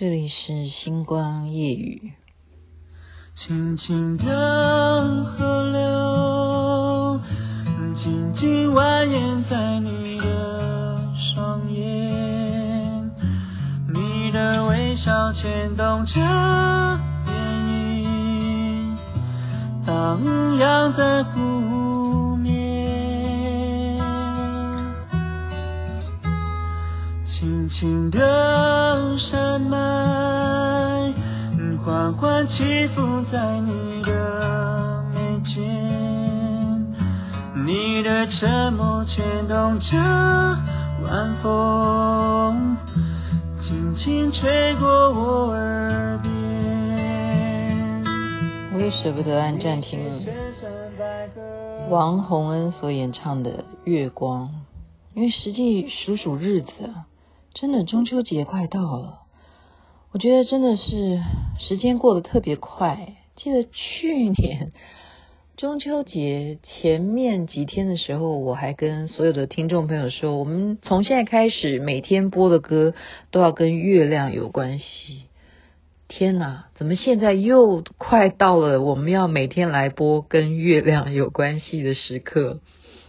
这里是星光夜雨。轻轻的河流，静静蜿蜒在你的双眼，你的微笑牵动着涟漪，荡漾在湖面，轻轻的起伏在你的眉间，你的沉默牵动着晚风，轻轻吹过我耳边。我也舍不得按暂停了王洪恩所演唱的《月光》，因为实际数数日子，真的中秋节快到了。我觉得真的是时间过得特别快。记得去年中秋节前面几天的时候，我还跟所有的听众朋友说，我们从现在开始每天播的歌都要跟月亮有关系。天哪，怎么现在又快到了我们要每天来播跟月亮有关系的时刻？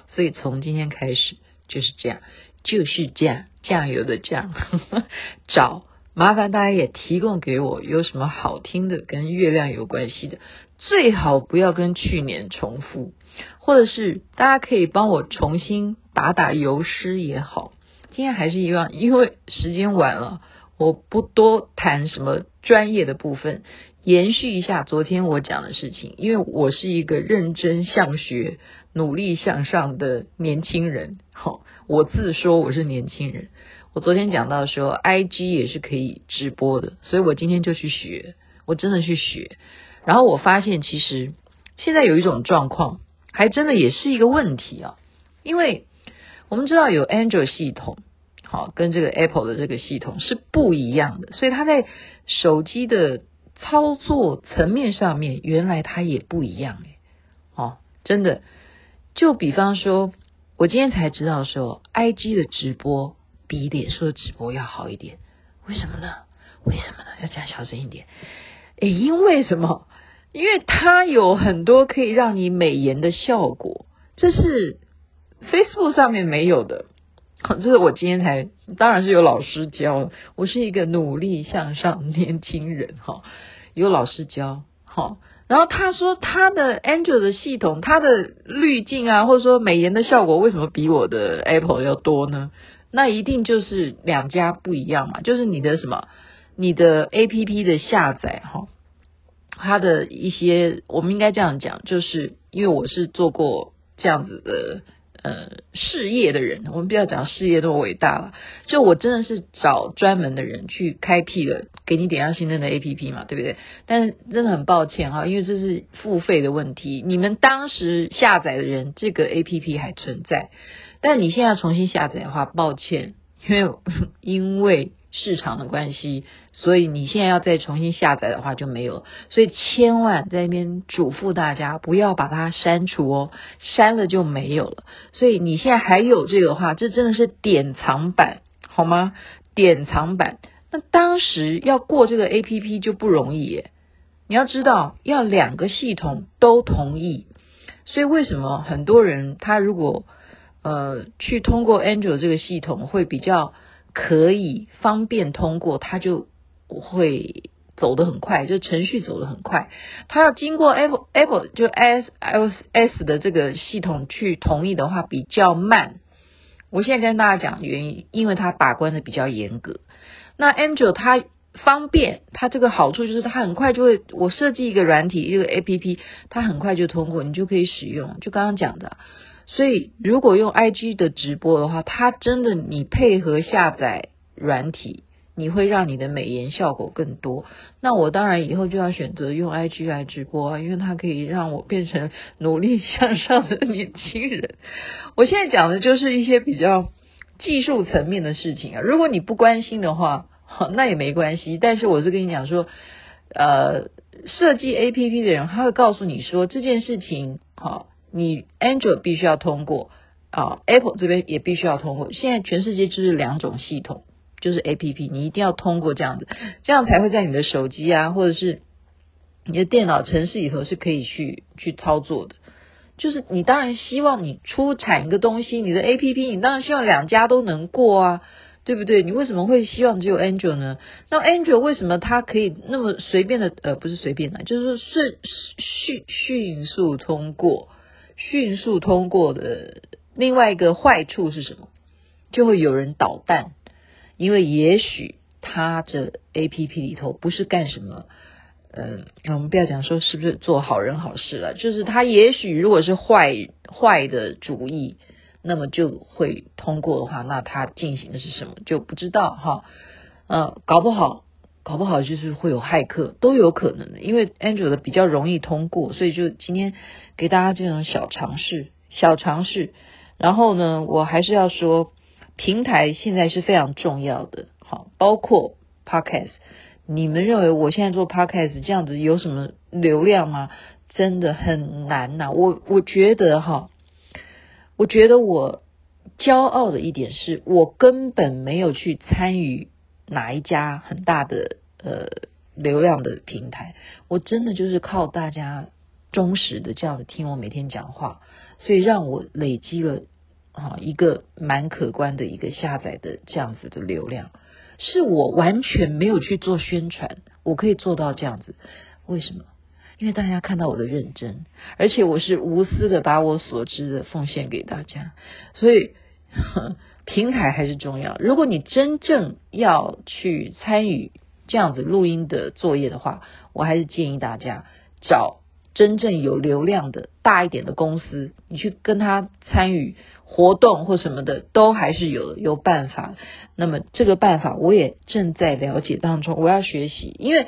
所以从今天开始就是这样，就是这样，酱油的酱，找。麻烦大家也提供给我有什么好听的跟月亮有关系的，最好不要跟去年重复，或者是大家可以帮我重新打打油诗也好。今天还是一样，因为时间晚了，我不多谈什么专业的部分，延续一下昨天我讲的事情。因为我是一个认真向学、努力向上的年轻人，好，我自说我是年轻人。我昨天讲到说，IG 也是可以直播的，所以我今天就去学，我真的去学。然后我发现，其实现在有一种状况，还真的也是一个问题啊。因为我们知道有 Android 系统，好，跟这个 Apple 的这个系统是不一样的，所以它在手机的操作层面上面，原来它也不一样诶。哦，真的，就比方说，我今天才知道说，IG 的直播。比脸书的直播要好一点，为什么呢？为什么呢？要讲小声一点。诶，因为什么？因为它有很多可以让你美颜的效果，这是 Facebook 上面没有的。这是我今天才，当然是有老师教。我是一个努力向上年轻人哈，有老师教哈。然后他说他的 Android 的系统，它的滤镜啊，或者说美颜的效果，为什么比我的 Apple 要多呢？那一定就是两家不一样嘛，就是你的什么，你的 APP 的下载哈，它的一些，我们应该这样讲，就是因为我是做过这样子的呃事业的人，我们不要讲事业多伟大了，就我真的是找专门的人去开辟了，给你点亮新灯的 APP 嘛，对不对？但是真的很抱歉哈，因为这是付费的问题，你们当时下载的人，这个 APP 还存在。但你现在重新下载的话，抱歉，因为因为市场的关系，所以你现在要再重新下载的话就没有。所以千万在那边嘱咐大家，不要把它删除哦，删了就没有了。所以你现在还有这个的话，这真的是典藏版，好吗？典藏版。那当时要过这个 APP 就不容易耶，你要知道要两个系统都同意。所以为什么很多人他如果呃，去通过 Android 这个系统会比较可以方便通过，它就会走得很快，就程序走得很快。它要经过 Apple Apple 就 iOS 的这个系统去同意的话比较慢。我现在跟大家讲原因，因为它把关的比较严格。那 Android 它方便，它这个好处就是它很快就会，我设计一个软体一个 APP，它很快就通过，你就可以使用。就刚刚讲的。所以，如果用 IG 的直播的话，它真的你配合下载软体，你会让你的美颜效果更多。那我当然以后就要选择用 IG 来直播啊，因为它可以让我变成努力向上的年轻人。我现在讲的就是一些比较技术层面的事情啊。如果你不关心的话，那也没关系。但是我是跟你讲说，呃，设计 APP 的人他会告诉你说这件事情，好。你 Android 必须要通过啊，Apple 这边也必须要通过。现在全世界就是两种系统，就是 APP，你一定要通过这样子，这样才会在你的手机啊，或者是你的电脑城市里头是可以去去操作的。就是你当然希望你出产一个东西，你的 APP，你当然希望两家都能过啊，对不对？你为什么会希望只有 Android 呢？那 Android 为什么它可以那么随便的呃，不是随便的，就是顺迅迅速通过，迅速通过的另外一个坏处是什么？就会有人捣蛋，因为也许他这 APP 里头不是干什么。嗯，我们不要讲说是不是做好人好事了，就是他也许如果是坏坏的主意，那么就会通过的话，那他进行的是什么就不知道哈。呃，搞不好，搞不好就是会有骇客都有可能的，因为 Android 比较容易通过，所以就今天给大家这种小尝试，小尝试。然后呢，我还是要说，平台现在是非常重要的，好，包括 Podcast。你们认为我现在做 podcast 这样子有什么流量吗？真的很难呐、我我觉得哈，我觉得我骄傲的一点是我根本没有去参与哪一家很大的呃流量的平台，我真的就是靠大家忠实的这样子听我每天讲话，所以让我累积了啊一个蛮可观的一个下载的这样子的流量。是我完全没有去做宣传，我可以做到这样子，为什么？因为大家看到我的认真，而且我是无私的把我所知的奉献给大家，所以平台还是重要。如果你真正要去参与这样子录音的作业的话，我还是建议大家找真正有流量的大一点的公司，你去跟他参与。活动或什么的都还是有有办法，那么这个办法我也正在了解当中，我要学习，因为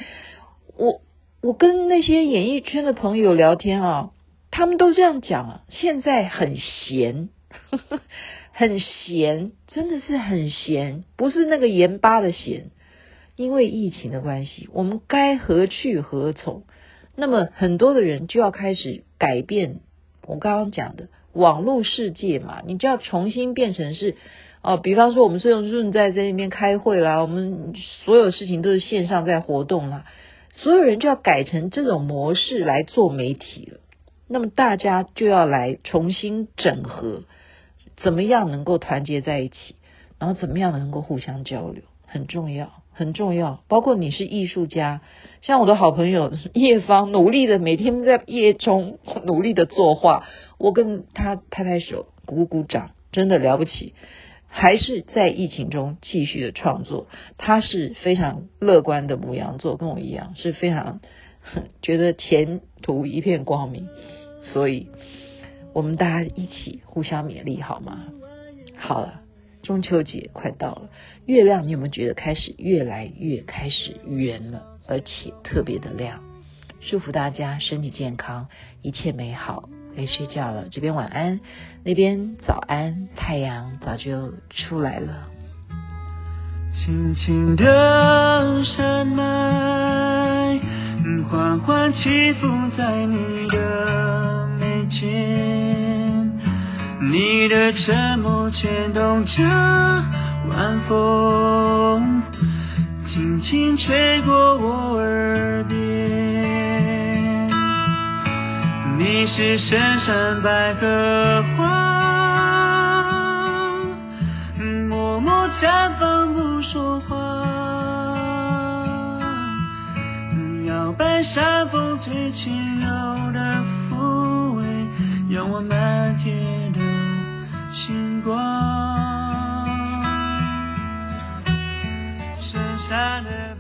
我我跟那些演艺圈的朋友聊天啊，他们都这样讲啊，现在很闲，呵呵很闲，真的是很闲，不是那个盐巴的咸，因为疫情的关系，我们该何去何从？那么很多的人就要开始改变我刚刚讲的。网络世界嘛，你就要重新变成是哦，比方说我们是用 Zoom 在在那边开会啦，我们所有事情都是线上在活动啦，所有人就要改成这种模式来做媒体了。那么大家就要来重新整合，怎么样能够团结在一起，然后怎么样能够互相交流，很重要，很重要。包括你是艺术家，像我的好朋友 叶芳，努力的每天在夜中 努力的作画。我跟他拍拍手，鼓鼓掌，真的了不起，还是在疫情中继续的创作。他是非常乐观的牡羊座，跟我一样，是非常 觉得前途一片光明。所以，我们大家一起互相勉励，好吗？好了，中秋节快到了，月亮你有没有觉得开始越来越开始圆了，而且特别的亮？祝福大家身体健康，一切美好。该睡觉了，这边晚安，那边早安，太阳早就出来了。轻轻的山脉，缓缓起伏在你的眉间，你的沉默牵动着晚风，轻轻吹过我耳边。你是深山百合花，默默绽放不说话，摇摆山风最轻柔的抚慰，仰望满天的星光，深山的。